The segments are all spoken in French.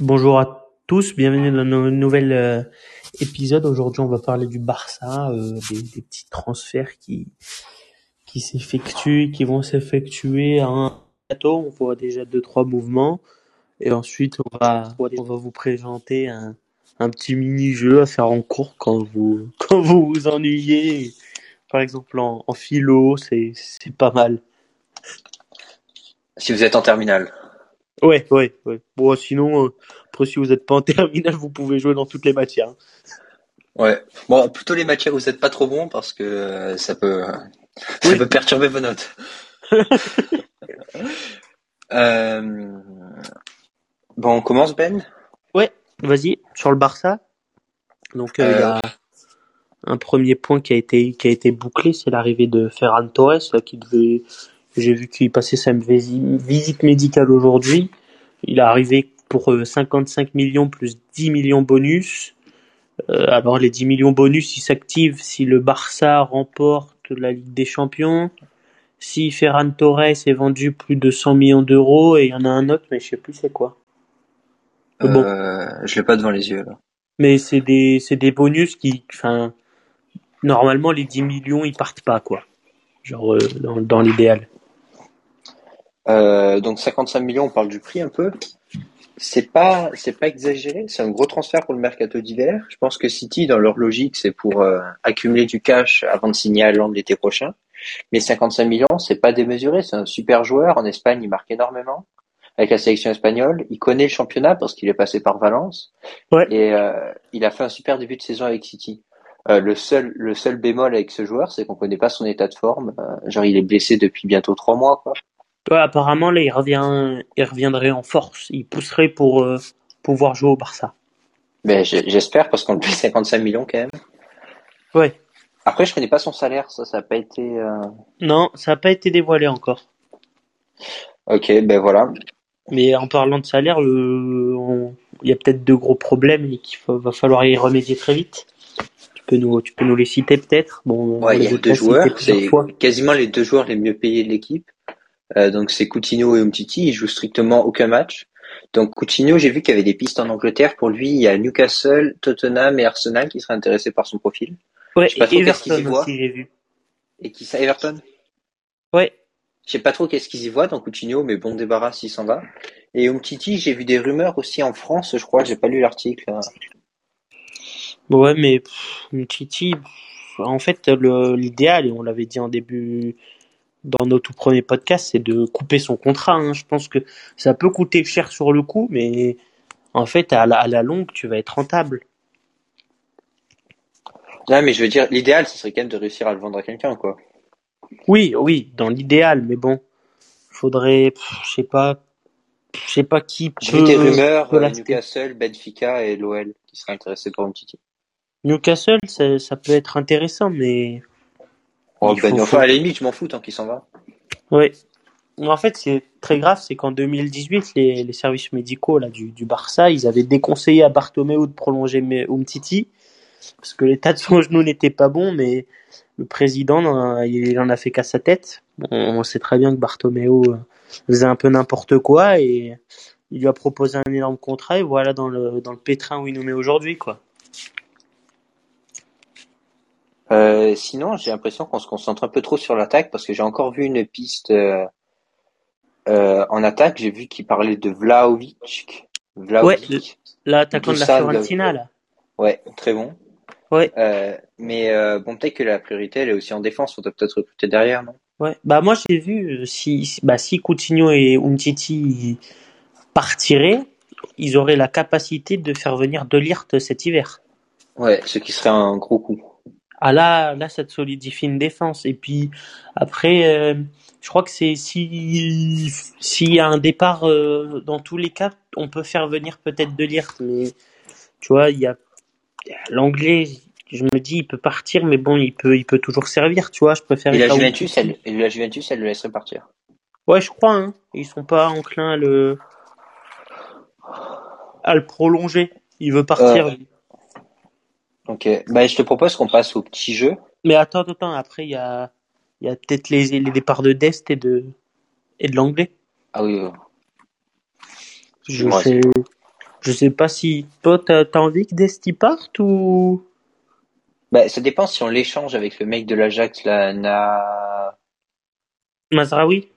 Bonjour à tous, bienvenue dans nos nouvel euh, épisode. Aujourd'hui, on va parler du Barça, euh, des, des petits transferts qui qui s'effectuent, qui vont s'effectuer à un plateau. On voit déjà deux trois mouvements et ensuite on va on va vous présenter un un petit mini-jeu à faire en cours quand vous quand vous vous ennuyez. Par exemple en, en philo, c'est c'est pas mal. Si vous êtes en terminale. Ouais, ouais, ouais. Bon, sinon, euh, après, si vous n'êtes pas en terminale, vous pouvez jouer dans toutes les matières. hein. Ouais. Bon, plutôt les matières où vous n'êtes pas trop bon parce que euh, ça peut, euh, ça Oui. peut perturber vos notes. Euh, Bon, on commence Ben? Ouais, vas-y, sur le Barça. Donc, il y a un premier point qui a été, qui a été bouclé, c'est l'arrivée de Ferran Torres, là, qui devait, j'ai vu qu'il passait sa visi- visite médicale aujourd'hui. Il est arrivé pour euh, 55 millions plus 10 millions bonus. Euh, alors, les 10 millions bonus, ils s'activent si le Barça remporte la Ligue des Champions. Si Ferran Torres est vendu plus de 100 millions d'euros, et il y en a un autre, mais je sais plus c'est quoi. Mais bon, euh, je l'ai pas devant les yeux là. mais c'est des, c'est des bonus qui, enfin, normalement, les 10 millions, ils partent pas, quoi. Genre, euh, dans, dans l'idéal. Euh, donc 55 millions, on parle du prix un peu. C'est pas, c'est pas exagéré. C'est un gros transfert pour le mercato d'hiver. Je pense que City, dans leur logique, c'est pour euh, accumuler du cash avant de signer à Londres l'été prochain. Mais 55 millions, c'est pas démesuré. C'est un super joueur. En Espagne, il marque énormément avec la sélection espagnole. Il connaît le championnat parce qu'il est passé par Valence Ouais. et euh, il a fait un super début de saison avec City. Euh, le seul, le seul bémol avec ce joueur, c'est qu'on connaît pas son état de forme. Euh, genre, il est blessé depuis bientôt trois mois, quoi. Ouais, apparemment, là, il revient, il reviendrait en force. Il pousserait pour euh, pouvoir jouer au Barça. Ben, j'espère parce qu'on le paye 55 millions quand même. Ouais. Après, je connais pas son salaire, ça, ça a pas été. euh, Non, ça n'a pas été dévoilé encore. Ok, ben voilà. Mais en parlant de salaire, le, on- il y a peut-être deux gros problèmes et qu'il faut- va falloir y remédier très vite. Tu peux nous, tu peux nous les citer peut-être? Bon, on Ouais, il y a deux joueurs, c'est quasiment les deux joueurs les mieux payés de l'équipe. Euh, donc c'est Coutinho et Umtiti, ils jouent strictement aucun match. Donc Coutinho, j'ai vu qu'il y avait des pistes en Angleterre pour lui. Il y a Newcastle, Tottenham et Arsenal qui seraient intéressés par son profil. Ouais, Je sais pas et trop qu'est-ce qu'ils y Everton voient. aussi, j'ai vu. Et qui ça, Everton? Ouais, Je sais pas trop qu'est-ce qu'ils y voient dans Coutinho, mais bon débarras s'il s'en va. Et Umtiti, j'ai vu des rumeurs aussi en France, je crois, j'ai pas lu l'article. ouais, mais pff, Titi, en fait, l'idéal, et on l'avait dit en début, dans nos tout premiers podcasts, c'est de couper son contrat. hein. Je pense que ça peut coûter cher sur le coup, mais en fait, à la, à la longue, tu vas être rentable. Non, mais je veux dire, l'idéal, ce serait quand même de réussir à le vendre à quelqu'un, quoi. Oui, oui, dans l'idéal, mais bon, faudrait, je sais pas, je sais pas qui J'ai vu des rumeurs, euh. Newcastle, Benfica et l'OL qui seraient intéressés par Umtiti. Newcastle, ça, ça peut être intéressant, mais Oh, ben, faut, enfin, à la limite, je m'en fous tant qu'il s'en va. ouais. En fait, c'est très grave, c'est qu'en 2018, les, les services médicaux là, du, du Barça, ils avaient déconseillé à Bartomeu de prolonger Umtiti, parce que l'état de son genou n'était pas bon, mais le président, a- il en a fait qu'à sa tête. Bon, on sait très bien que Bartomeu euh, faisait un peu n'importe quoi, et il lui a proposé un énorme contrat, et voilà dans le, dans le pétrin où il nous met aujourd'hui, quoi. Euh, sinon, j'ai l'impression qu'on se concentre un peu trop sur l'attaque parce que j'ai encore vu une piste euh, euh, en attaque. J'ai vu qu'il parlait de Vlahovic. Ouais, Vlahovic. l'attaquant de la. Fiorentina, là. Ouais, très bon. Ouais. Euh, mais euh, bon, peut-être que la priorité, elle est aussi en défense. On doit peut-être recruter derrière, non? Ouais, bah moi j'ai vu si bah si Coutinho et Umtiti partiraient, ils auraient la capacité de faire venir De Ligt cet hiver. Ouais, ce qui serait un gros coup. Ah là là ça te solidifie une défense et puis après euh, je crois que c'est si s'il y a un départ euh, dans tous les cas, on peut faire venir peut-être De Ligt mais tu vois, il y a l'anglais je me dis il peut partir mais bon, il peut il peut toujours servir, tu vois, je Et préférais la Juventus, elle, et la Juventus, elle le laisserait partir. Ouais, je crois hein. Ils sont pas enclins à le à le prolonger. Il veut Euh, partir. lui. Ok. Bah, je te propose qu'on passe au petit jeu. Mais attends, attends, après, il y a, y a peut-être les, les départs de Dest et de, et de l'anglais. Ah oui, oui. Je Excuse-moi, sais, Je sais pas si toi t'as as envie que Desti parte ou? Bah, ça dépend si on l'échange avec le mec de l'Ajax, là, Na... Mazraoui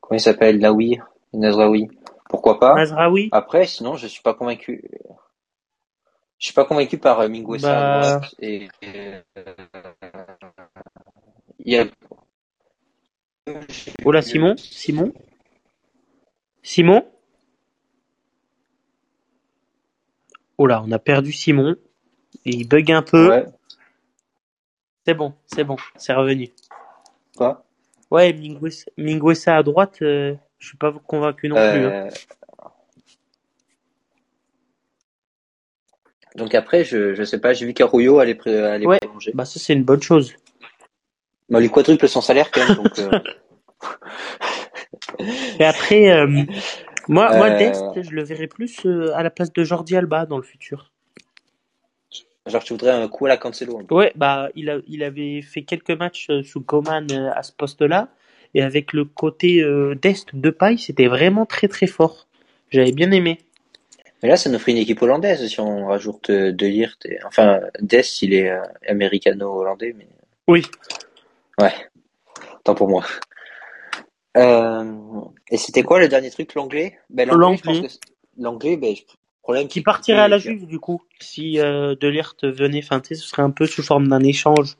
Comment il s'appelle? Naoui Nazraoui. Pourquoi pas? Mazraoui Après, sinon, je suis pas convaincu. Je suis pas convaincu par euh, Bah. droite et euh, il y a Oh là, Simon Simon? Simon? Oh là, on a perdu Simon. Et il bug un peu. ouais, C'est bon, c'est bon, c'est revenu. quoi? Ouais, Minguesa à droite, euh, je suis pas convaincu non plus. hein. Donc après, je je sais pas, j'ai vu qu'Arroyo allait allait Ouais. prolonger. Bah ça c'est une bonne chose. Bon, il quadruple son salaire quand même, donc euh, Et après, euh, moi, moi Euh. Dest, je le verrai plus euh, à la place de Jordi Alba dans le futur. genre tu voudrais un coup à la Cancelo. Ouais, bah il a, il avait fait quelques matchs euh, sous Coman euh, à ce poste-là, et avec le côté euh, d'Est de paille, c'était vraiment très très fort. J'avais bien aimé. Mais là, ça nous ferait une équipe hollandaise si on rajoute euh, De Ligt. Et... Enfin, Dest, il est euh, américano-hollandais, mais Oui. ouais, tant pour moi. Euh, Et c'était quoi le dernier truc, l'anglais? Ben, L'anglais, L'anglais. ben, je- problème Qui partirait à la Juve du coup, si euh, De Ligt venait feinter, ce serait un peu sous forme d'un échange.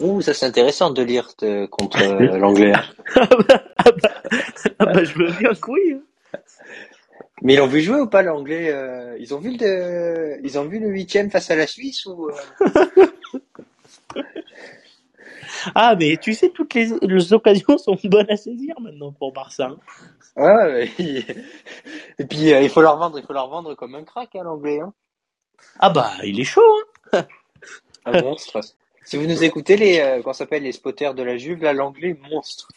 Ouh, ça c'est intéressant, De Ligt euh, contre euh, l'anglais. ah, bah, ah, bah, ah bah, je bien que oui. hein. Mais ils l'ont vu jouer ou pas l'anglais euh, Ils ont vu le, ils ont vu le huitième face à la Suisse ou euh, Ah mais tu sais, toutes les, les occasions sont bonnes à saisir maintenant pour Barça. hein. Ouais, ouais. Et puis euh, il faut leur vendre, il faut leur vendre comme un crack, hein, l'anglais. Hein. Ah bah il est chaud. Hein. Un monstre. Si vous nous écoutez, les, euh, comment ça s'appelle, les spotters de la Juve, là, l'anglais, monstre.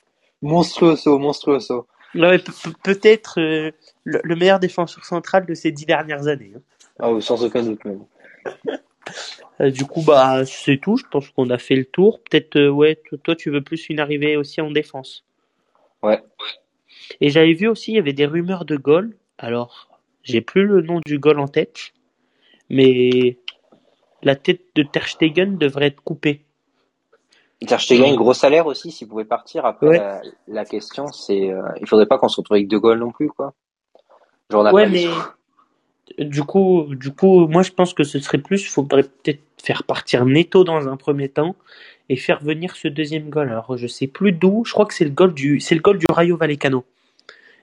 Monstruoso, monstruoso. Ouais, peut-être euh, le, le meilleur défenseur central de ces dix dernières années. hein. Ah, oui, sans aucun doute même. Euh, du coup, bah, c'est tout. Je pense qu'on a fait le tour. Peut-être, euh, ouais, toi, tu veux plus une arrivée aussi en défense? Ouais. Et j'avais vu aussi, il y avait des rumeurs de goal. Alors, j'ai plus le nom du goal en tête, mais la tête de Ter Stegen devrait être coupée. Ter Stegen, gros salaire aussi, s'il pouvait partir. Après, Ouais. la, la question, c'est, euh, il faudrait pas qu'on se retrouve avec De Gaulle non plus, quoi. Genre, on a Ouais, mais du coup, du coup, moi, je pense que ce serait plus, faudrait peut-être faire partir Neto dans un premier temps et faire venir ce deuxième goal. Alors, je sais plus d'où. Je crois que c'est le goal du, c'est le goal du Rayo Vallecano.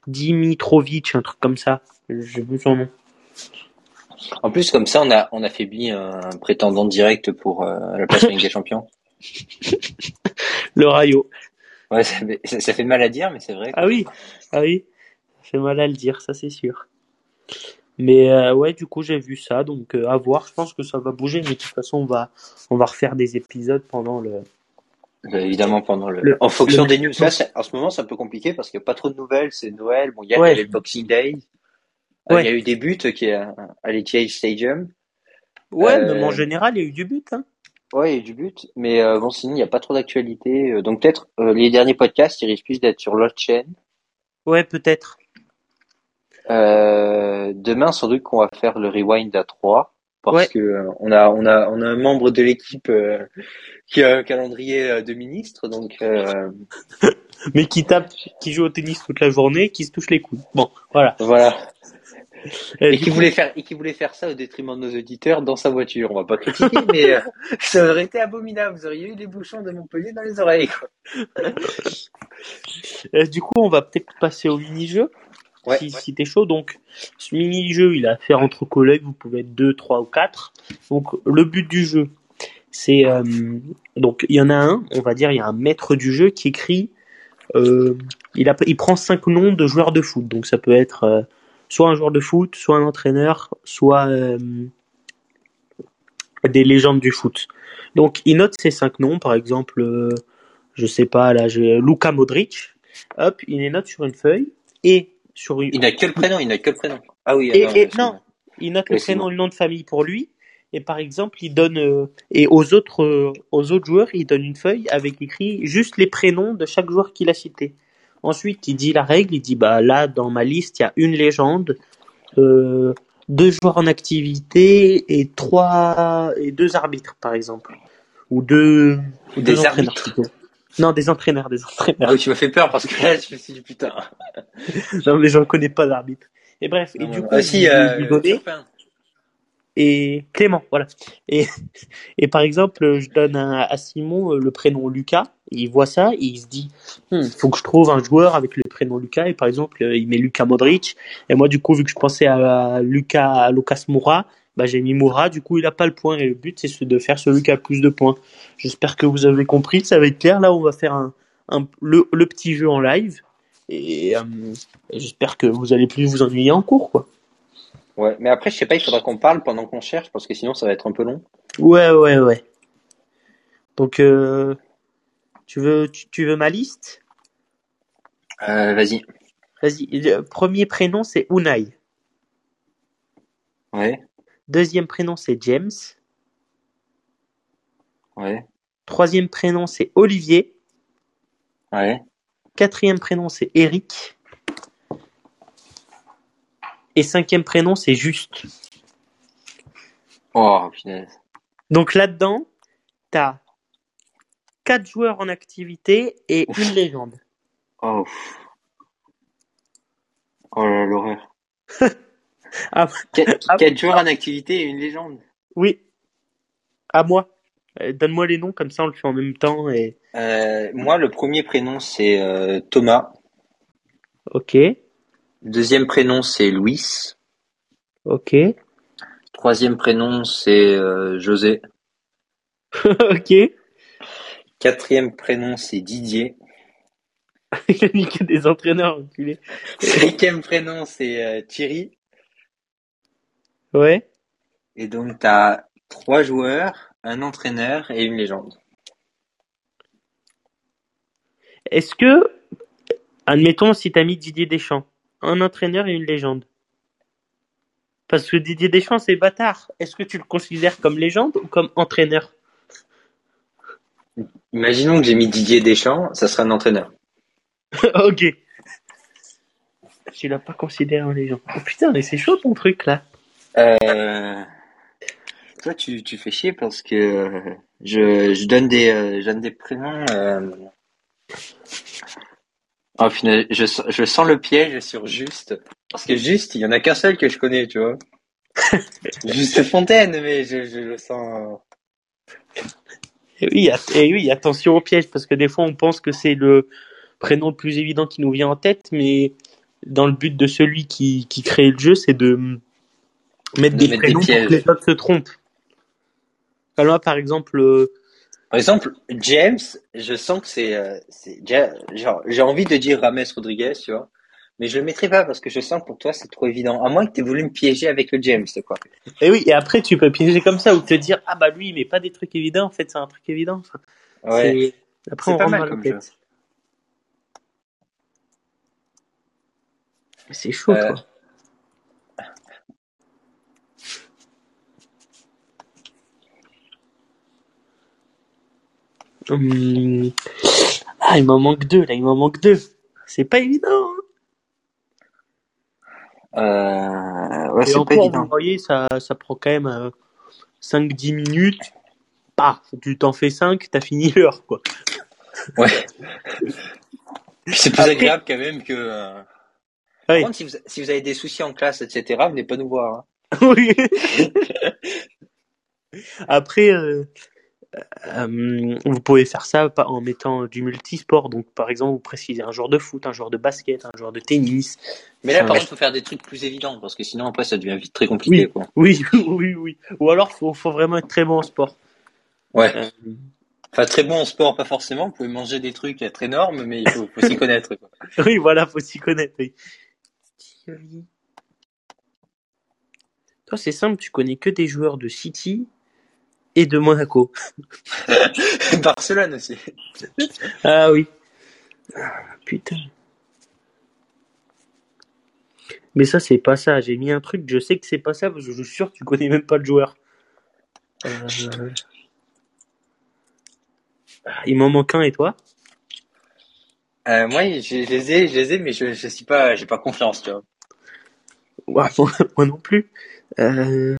Dimitrovic, un truc comme ça. J'ai vu son nom. En plus, comme ça, on a, on affaiblit un prétendant direct pour euh, la place en Ligue des Champions. Le Rayo. Ouais, ça, fait- ça, ça fait mal à dire, mais c'est vrai. Ah oui, ah oui. Ça fait mal à le dire, ça c'est sûr. Mais euh, ouais, du coup, j'ai vu ça, donc euh, à voir. Je pense que ça va bouger, mais de toute façon, on va, on va refaire des épisodes pendant le. Euh, évidemment, pendant le, Le- en fonction le- des news. Là, en ce moment, c'est un peu compliqué parce qu'il n'y a pas trop de nouvelles. C'est Noël. Bon, il y a, Ouais. avait le Boxing Day. Euh, Ouais. Il y a eu des buts qui à, à l'Etihad Stadium. Ouais, Euh, même en général, il y a eu du but. Hein. Ouais, il y a eu du but. Mais euh, bon, sinon, il n'y a pas trop d'actualité. Euh, Donc peut-être euh, les derniers podcasts, ils risquent plus d'être sur l'autre chaîne. Ouais, peut-être. Euh, demain, sans doute qu'on va faire le rewind à 3 parce Ouais. que on a on a on a un membre de l'équipe euh, qui a un calendrier de ministre, donc euh, Mais qui tape, qui joue au tennis toute la journée, qui se touche les coudes. Bon, voilà. voilà. Et qui coup- voulait faire et qui voulait faire ça au détriment de nos auditeurs dans sa voiture. On va pas critiquer, mais euh, ça aurait été abominable. Vous auriez eu les bouchons de Montpellier dans les oreilles. Quoi. Euh, du coup, on va peut-être passer au mini-jeu. Ouais. si, si t'es chaud. Donc, ce mini-jeu, il est à faire entre collègues. Vous pouvez être deux, trois ou quatre. Donc, le but du jeu, c'est euh, donc il y en a un. On va dire, il y a un maître du jeu qui écrit. euh, il, a, il prend cinq noms de joueurs de foot. Donc, ça peut être euh, soit un joueur de foot, soit un entraîneur, soit euh, des légendes du foot. Donc, il note ces cinq noms. Par exemple, euh, je sais pas, là, j'ai Luka Modric. Hop, il les note sur une feuille et sur une, Il n'a que le prénom. Il n'a que le prénom. Ah oui. et, ah et- non, il note le Oui, prénom bon. le nom de famille pour lui. Et par exemple, il donne euh, et aux autres euh, aux autres joueurs, il donne une feuille avec écrit juste les prénoms de chaque joueur qu'il a cité. Ensuite, il dit la règle. Il dit bah là dans ma liste, il y a une légende, euh, deux joueurs en activité et trois et deux arbitres par exemple ou deux ou Des deux entraîneurs arbitres. plutôt. Non, des entraîneurs, des entraîneurs. Ah oui, tu m'as fait peur parce que là, je me suis dit putain. Non, mais j'en connais pas d'arbitre. Et bref, et du coup, ah si, vous- euh, Turpin. et Clément, voilà. Et, et par exemple, je donne à, à Simon euh, le prénom Lucas, il voit ça, et il se dit, il faut que je trouve un joueur avec le prénom Lucas, et par exemple, euh, il met Lucas Modric, et moi, du coup, vu que je pensais à Lucas, à Lucas Moura, bah, j'ai mis Moura, du coup, il a pas le point, et le but, c'est ce- de faire celui qui a le plus de points. J'espère que vous avez compris, ça va être clair, là, on va faire un, un, le, le petit jeu en live, et, euh, et j'espère que vous allez plus vous ennuyer en cours, quoi. Ouais, mais après, je sais pas, il faudra qu'on parle pendant qu'on cherche parce que sinon, ça va être un peu long. Ouais, ouais, ouais. Donc, euh, tu veux, tu, tu veux ma liste? Euh, vas-y. Vas-y. Le premier prénom, c'est Unai. Ouais, Deuxième prénom, c'est James. ouais, Troisième prénom, c'est Olivier. ouais. Quatrième prénom, c'est Eric. Et cinquième prénom, c'est Juste. Oh, punaise. Donc là-dedans, t'as quatre joueurs en activité et Ouf. une légende. Oh. Oh là là, l'horreur. Ah, Quatre, Ah. quatre joueurs en activité et une légende. oui. À moi. Euh, Donne-moi les noms, comme ça on le fait en même temps et. Euh, moi, le premier prénom, c'est euh, Thomas. Ok. Deuxième prénom, c'est Louis. Ok. Troisième prénom, c'est euh, José. ok. Quatrième prénom, c'est Didier. Il a niqué des entraîneurs, enculé. Cinquième prénom, c'est euh, Thierry. Ouais. Et donc, t'as trois joueurs, un entraîneur et une légende. Est-ce que, admettons, si t'as mis Didier Deschamps, un entraîneur et une légende? Parce que Didier Deschamps, c'est bâtard. Est-ce que tu le considères comme légende ou comme entraîneur? Imaginons que j'ai mis Didier Deschamps, ça sera un entraîneur. Ok. Tu l'as pas considéré en légende. Oh putain, mais c'est chaud ton truc là. Euh... Toi, tu, tu fais chier parce que je, je donne des, euh, je donne des prénoms. Euh... Oh, finalement, je, sens- je sens le piège sur Juste. Parce que Juste, il y en a qu'un seul que je connais, tu vois. Juste Fontaine, mais je, je le sens. Et oui, et oui, attention au piège, parce que des fois on pense que c'est le prénom le plus évident qui nous vient en tête, mais dans le but de celui qui, qui crée le jeu, c'est de mettre De des mettre des prénoms pour que les autres se trompent. Alors par exemple, euh, Par exemple, James, je sens que c'est, euh, genre, j'ai envie de dire Rames Rodriguez, tu vois. Mais je le mettrai pas parce que je sens que pour toi c'est trop évident. À moins que tu voulu me piéger avec le James, quoi. et oui, et après tu peux piéger comme ça ou te dire ah bah lui, mais pas des trucs évidents. En fait, c'est un truc évident. Enfin, Ouais. c'est- Après, C'est on pas rentre mal comme tête. Mais C'est chaud, Euh, quoi. Hum. Ah, il m'en manque deux, là, il m'en manque deux. C'est pas évident. hein. Euh, ouais, Et c'est pas encore, vous évident. voyez, ça, ça prend quand même euh, 5-10 minutes. Paf, tu t'en fais 5, t'as fini l'heure, quoi. Ouais. C'est plus Après- agréable quand même que. euh, Par Oui. contre, si vous, si vous avez des soucis en classe, etc., venez pas nous voir. hein. Oui. Après, euh, euh, vous pouvez faire ça en mettant du multisport. Donc, par exemple, vous précisez un joueur de foot, un joueur de basket, un joueur de tennis. Mais là, par contre, faut faire des trucs plus évidents parce que sinon après ça devient vite très compliqué, Oui. quoi. Oui, oui, oui. Ou alors, faut, faut vraiment être très bon en sport. Ouais. Euh, Enfin, très bon en sport, pas forcément. Vous pouvez manger des trucs être énormes, mais il faut, faut s'y connaître. Quoi. oui, voilà, faut s'y connaître. Oui. Toi, c'est simple, tu connais que des joueurs de City et de Monaco. Barcelone aussi. Ah oui. Ah, putain. Mais ça, c'est pas ça. J'ai mis un truc, je sais que c'est pas ça, parce que je suis sûr que tu connais même pas le joueur. Euh, Il m'en manque un, et toi? Euh, moi, je, je les ai, je les ai, mais je, je suis pas, j'ai pas confiance, tu vois. Ouais, moi, moi non plus. Euh...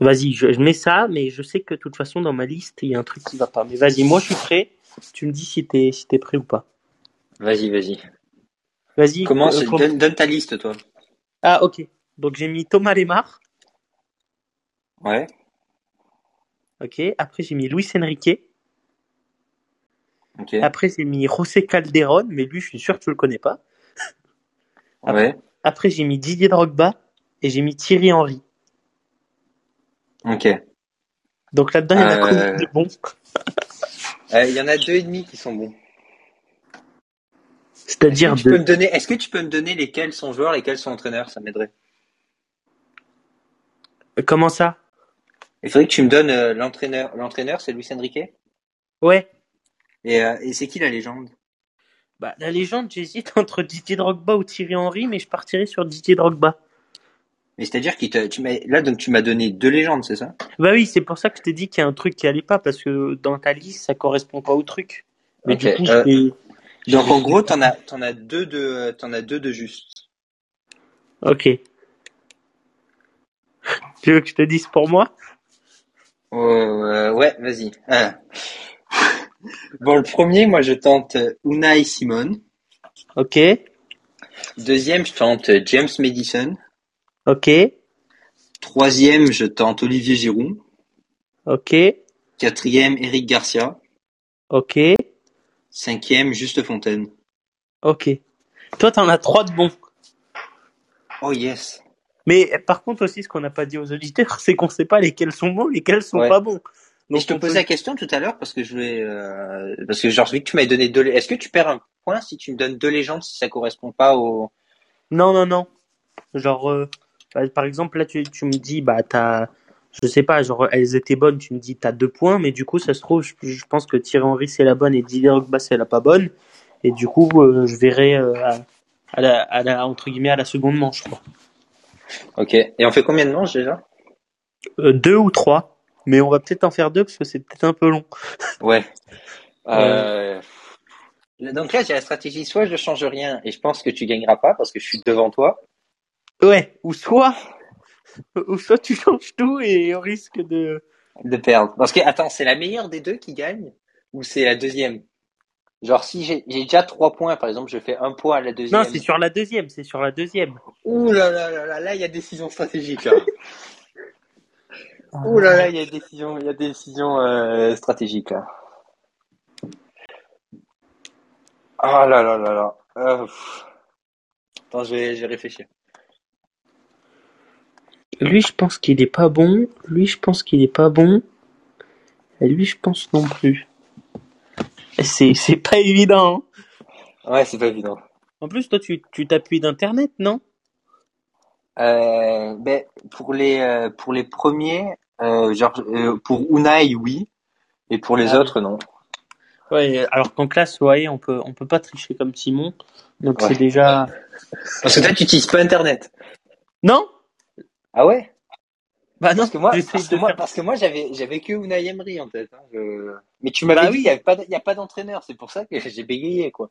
Vas-y, je, je mets ça, mais je sais que de toute façon, dans ma liste, il y a un truc qui va pas. Mais vas-y, moi je suis prêt. Tu me dis si t'es si t'es prêt ou pas. Vas-y, vas-y. Vas-y. Commence, euh, donne, donne ta liste, toi. Ah, ok. Donc j'ai mis Thomas Lemar. Ouais. Ok. Après j'ai mis Luis Enrique. Ok. Après j'ai mis José Calderón, mais lui je suis sûr que tu le connais pas. Ouais. Après j'ai mis Didier Drogba et j'ai mis Thierry Henry. Ok. Donc là-dedans il y en a Euh, combien de bons Euh, Il y en a deux et demi qui sont bons. Est-ce C'est-à-dire que tu peux de. me donner, est-ce que tu peux me donner lesquels sont joueurs, lesquels sont entraîneurs? Ça m'aiderait. Comment ça? Il faudrait que tu me donnes euh, l'entraîneur. L'entraîneur, c'est Luis Enrique. Ouais. Et, euh, et c'est qui la légende? Bah la légende, j'hésite entre Didier Drogba ou Thierry Henry, mais je partirais sur Didier Drogba. Mais c'est-à-dire tu m'as, là, donc tu m'as donné deux légendes, c'est ça? Bah oui, c'est pour ça que je t'ai dit qu'il y a un truc qui allait pas, parce que dans ta liste, ça correspond pas au truc. Mais du coup, euh, je vais- Donc je en gros, t'en as, t'en as deux de, t'en as deux de juste. Ok. Tu veux que je te dise pour moi? Euh, ouais, vas-y. Ah. Bon, le premier, moi, je tente Unai Simon. Ok. Deuxième, je tente James Madison. Ok. Troisième, je tente Olivier Giroud. Ok. Quatrième, Eric Garcia. Ok. Cinquième, Juste Fontaine. Ok. Toi, t'en as trois de bons. Oh yes. Mais par contre aussi, ce qu'on n'a pas dit aux auditeurs, c'est qu'on sait pas lesquels sont bons, lesquels sont Ouais. pas bons. Mais Donc je te posais peut- la question tout à l'heure parce que je voulais, euh, parce que genre, vu que tu m'avais donné deux, est-ce que tu perds un point si tu me donnes deux légendes si ça correspond pas au, Non, non, non. Genre, euh, par exemple, là, tu, tu me dis, bah, t'as, je sais pas, genre, elles étaient bonnes, tu me dis, t'as deux points, mais du coup, ça se trouve, je, je pense que Thierry Henry, c'est la bonne et Didier Drogba, c'est la pas bonne. Et du coup, euh, je verrai euh, à, à la, à la, entre guillemets, à la seconde manche, quoi. Ok. Et on fait combien de manches déjà? Euh, deux ou trois. Mais on va peut-être en faire deux parce que c'est peut-être un peu long. Ouais. Euh... Donc là, j'ai la stratégie, soit je change rien et je pense que tu gagneras pas parce que je suis devant toi. Ouais. Ou soit, ou soit tu changes tout et on risque de, de perdre. Parce que, attends, c'est la meilleure des deux qui gagne ou c'est la deuxième? Genre, si j'ai déjà trois points, par exemple, je fais un point à la deuxième. non, c'est sur la deuxième, c'est sur la deuxième. Ouh là là là là, là, il y a décision stratégique, là. Ouh là là, il y a décision, il y a décision, euh, stratégique, là. Ah là là là là. Euh. Attends, je vais, je vais réfléchir. Lui, je pense qu'il est pas bon. Lui, je pense qu'il est pas bon. Et lui, je pense non plus. C'est, c'est pas évident. hein. Ouais, c'est pas évident. En plus, toi, tu, tu t'appuies d'internet, non? Euh, ben, pour les, euh, pour les premiers, euh, genre, euh, pour Unai, oui. Et pour les Ah autres, non. Ouais. Alors qu'en classe, vous voyez, on peut, on peut pas tricher comme Simon. Donc Ouais. c'est déjà. Parce que toi, tu utilises pas Internet. Non? Ah ouais? Bah non. Parce que moi, parce que moi, faire- parce que moi, j'avais, j'avais que Unai Emery en tête. Hein, je- Mais tu m'avais Bah dit oui. pas, il y a pas d'entraîneur. C'est pour ça que j'ai bégayé, quoi.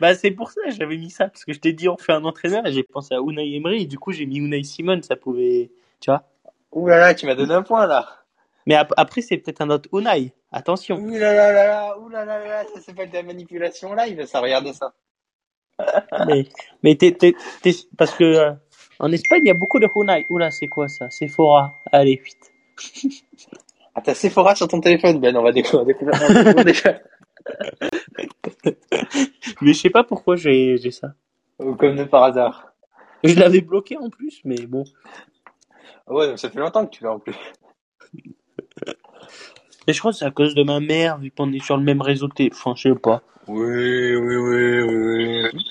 Bah c'est pour ça que j'avais mis ça parce que je t'ai dit on fait un entraîneur et j'ai pensé à Unai Emery et du coup j'ai mis Unai Simon, ça pouvait, tu vois. Ouh là là, tu m'as donné un point, là. Mais ap- après c'est peut-être un autre Unai. Attention. Ouh là là là là, ouh là là là ça s'appelle de la manipulation live, ça, regardez ça. mais mais t'es, t'es, t'es- parce que euh, en Espagne il y a beaucoup de Unai. Oula c'est quoi ça? Sephora. Allez vite. Ah, t'as Sephora sur ton téléphone, Ben, on va découvrir, déjà. Mais je sais pas pourquoi j'ai, j'ai ça. Comme de par hasard. Je l'avais bloqué en plus, mais bon. Ouais, donc ça fait longtemps que tu l'as en plus. Mais je crois que c'est à cause de ma mère vu qu'on est sur le même réseau. T... Enfin je sais pas. Oui, oui, oui, oui, oui.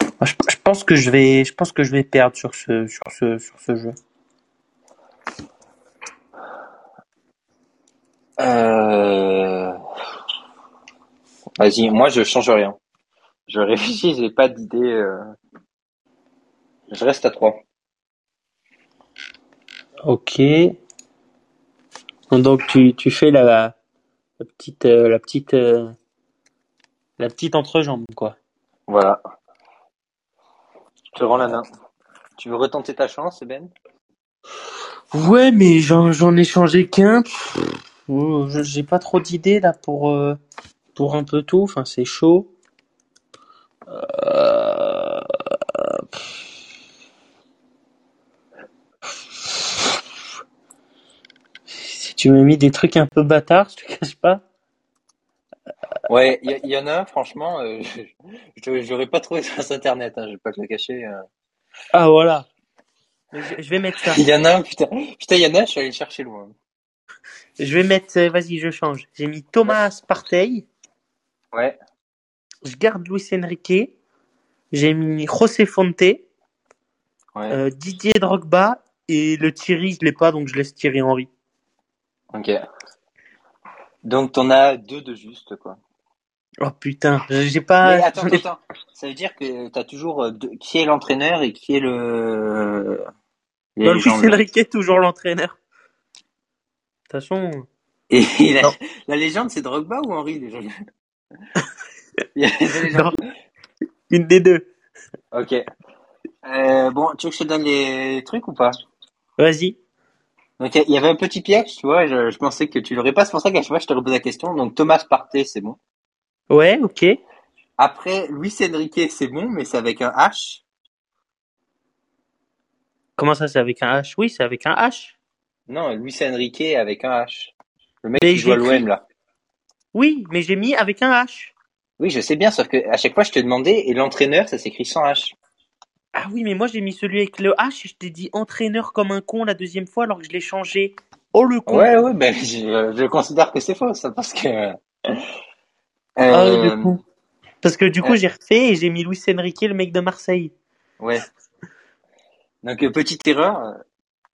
Moi, Je, je pense que je vais, je pense que je vais perdre sur ce, sur ce, sur ce jeu. Euh... Vas-y, moi je change rien. Je réfléchis, j'ai pas d'idée. euh. Je reste à 3. Ok. Donc tu, tu fais la, La petite, euh, la petite, euh, la petite entrejambe, quoi. Voilà. Je te rends la main. Tu veux retenter ta chance, Ben? Ouais, mais j'en, ai changé qu'un. Oh, J'ai pas trop d'idées là pour, euh, pour un peu tout. Enfin, c'est chaud. Euh, Si tu m'as mis des trucs un peu bâtards, je te cache pas. Ouais, il y, en a un, franchement, euh, je j'aurais pas trouvé sur Internet, hein, je vais pas te le cacher. euh. Ah voilà. Je, je vais mettre ça. Il y en a un, putain, putain, il y en a, je suis allé le chercher loin. Je vais mettre. euh, Vas-y, je change. J'ai mis Thomas Partey. Ouais, Je garde Luis Enrique. J'ai mis José Fonte, ouais. euh, Didier Drogba et le Thierry, je l'ai pas, donc je laisse Thierry Henry. Ok. Donc t'en as deux de juste, quoi. Oh putain, j'ai pas. Mais attends, attends, ça veut dire que t'as toujours euh, qui est l'entraîneur et qui est le... légendes, là. Enrique toujours l'entraîneur. De toute façon, Et la, légende, c'est Drogba ou Henry, déjà? Une des deux. Ok. Euh, bon, tu veux que je te donne les trucs ou pas? Vas-y. Donc il y avait un petit piège, tu vois, je, je pensais que tu l'aurais pas, c'est pour ça qu'à chaque fois je te repose la question. Donc Thomas Partey, c'est bon. Ouais, ok. Après, Luis Enrique, c'est bon, mais c'est avec un H. Comment ça, c'est avec un H? Oui, c'est avec un H. Non, Luis Enrique avec un H. Le mec Mais qui joue à l'OM là. Oui, mais j'ai mis avec un H. Oui, je sais bien, sauf que à chaque fois je te demandais, et l'entraîneur, ça s'écrit sans H. Ah oui, mais moi j'ai mis celui avec le H et je t'ai dit entraîneur comme un con la deuxième fois alors que je l'ai changé. Oh le con. Ouais, ouais, ben je, je considère que c'est faux, ça, parce que. Euh, Ah, le con. Parce que du coup euh, j'ai refait et j'ai mis Luis Enrique, le mec de Marseille. ouais. Donc euh, petite erreur.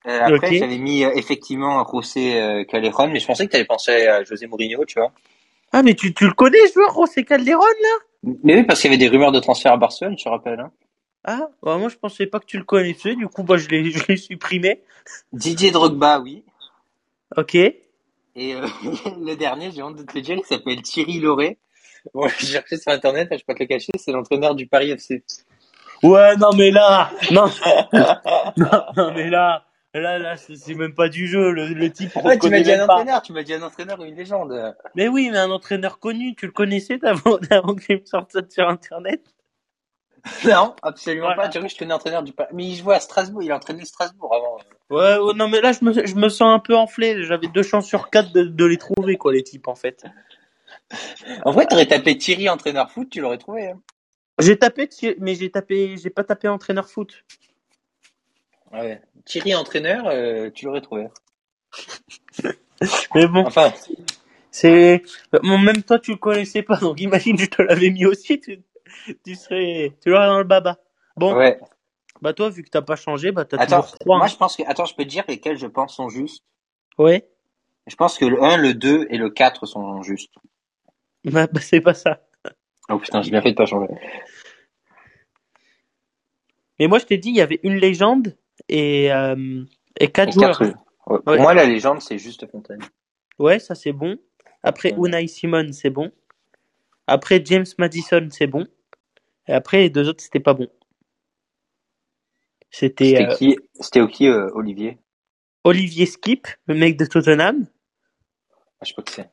Euh, après, j'avais mis euh, effectivement José euh, Callejon, mais je pensais que tu allais penser à José Mourinho, tu vois. Ah mais tu, tu le connais ce joueur, José Calderon là? Mais oui, parce qu'il y avait des rumeurs de transfert à Barcelone, je te rappelle. Hein. Ah, bah, moi je pensais pas que tu le connaissais, du coup bah je l'ai je l'ai supprimé. Didier Drogba, oui. Ok. Et euh, le dernier, j'ai honte de te le dire, il s'appelle Thierry Lauré. Bon, j'ai cherché sur internet, je vais pas te le cacher, c'est l'entraîneur du Paris FC. Ouais, non mais là, non, non, non, mais là, là, là, c'est même pas du jeu. Le, le type, on Ouais, tu m'as dit un pas. entraîneur, tu m'as dit un entraîneur ou une légende. Mais oui, mais un entraîneur connu, tu le connaissais avant, avant que me sorte ça sur internet? Non, absolument Voilà. pas. Vois, je connais entraîneur du Paris. Mais il jouait à Strasbourg, il a entraîné Strasbourg avant. Ouais, ouais, non mais là je me, je me sens un peu enflé. J'avais deux chances sur quatre de, de les trouver quoi les types en fait. En vrai, t'aurais tapé Thierry entraîneur foot, tu l'aurais trouvé. Hein. J'ai tapé, mais j'ai tapé, j'ai pas tapé entraîneur foot. Ouais. Thierry entraîneur, euh, tu l'aurais trouvé. Mais bon, Enfin, c'est, bon, même toi tu le connaissais pas, donc imagine je te l'avais mis aussi, tu, tu serais, tu l'aurais dans le baba. Bon, ouais. bah toi vu que t'as pas changé, bah t'as toujours trois. moi hein. je pense que. Attends, je peux te dire lesquels je pense sont justes. Ouais, Je pense que le 1, le 2 et le 4 sont justes. bah, bah, c'est pas ça. Oh putain, j'ai bien fait de pas changer. Mais moi je t'ai dit il y avait une légende et euh, et quatre Et joueurs. quatre, ouais. Pour Ouais. moi, la légende, c'est juste Fontaine. Ouais, ça c'est bon. Après Ouais. Unai Simon, c'est bon. Après James Madison, c'est bon. Et après les deux autres, c'était pas bon. C'était C'était euh, qui C'était qui, euh, Olivier? Olivier Skip, le mec de Tottenham. ah, Je sais pas qui c'est.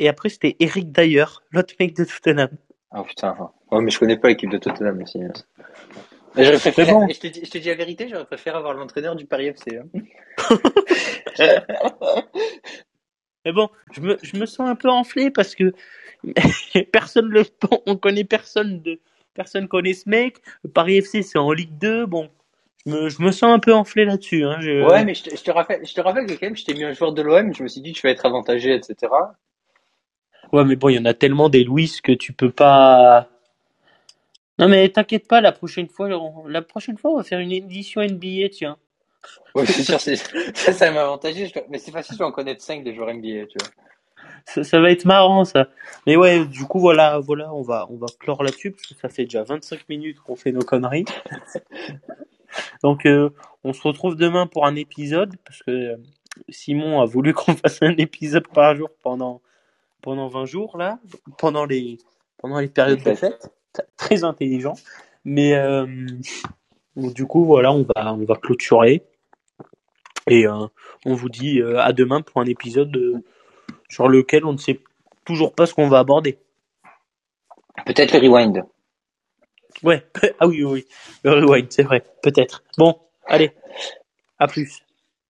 Et après, c'était Eric Dyer, l'autre mec de Tottenham. Oh putain. Ouais, mais je connais pas l'équipe de Tottenham aussi. Mais j'aurais préféré, bon. je, te dis, je te dis la vérité, j'aurais préféré avoir l'entraîneur du Paris FC. hein. Mais bon, je me, je me sens un peu enflé parce que personne le, on connaît personne de, personne connaît ce mec. Le Paris FC, c'est en Ligue 2. Bon, je me, je me sens un peu enflé là-dessus. Hein. Je- Ouais, mais je te, je te rappelle, je te rappelle que quand même, je t'ai mis un joueur de l'OM, je me suis dit, tu vas être avantagé, etc. Ouais, mais bon, il y en a tellement des Louis que tu peux pas. Non, mais t'inquiète pas, la prochaine fois, on- la prochaine fois, on va faire une édition NBA, tiens. Ouais, c'est sûr, c'est, ça, ça m'a avantagé. Mais c'est facile, je dois en connaître 5 des joueurs NBA, tu vois. Ça, ça va être marrant, ça. Mais ouais, du coup, voilà, voilà, on va, on va clore là-dessus parce que ça fait déjà 25 minutes qu'on fait nos conneries. Donc, euh, on se retrouve demain pour un épisode parce que euh, Simon a voulu qu'on fasse un épisode par jour pendant, pendant 20 jours là, pendant les pendant les périodes de fête. Très intelligent. Mais euh, du coup voilà, on va on va clôturer et euh, on vous dit euh, à demain pour un épisode euh, sur lequel on ne sait toujours pas ce qu'on va aborder. Peut-être le rewind. Ouais, ah oui, oui, le rewind, c'est vrai, peut-être. Bon, allez, à plus.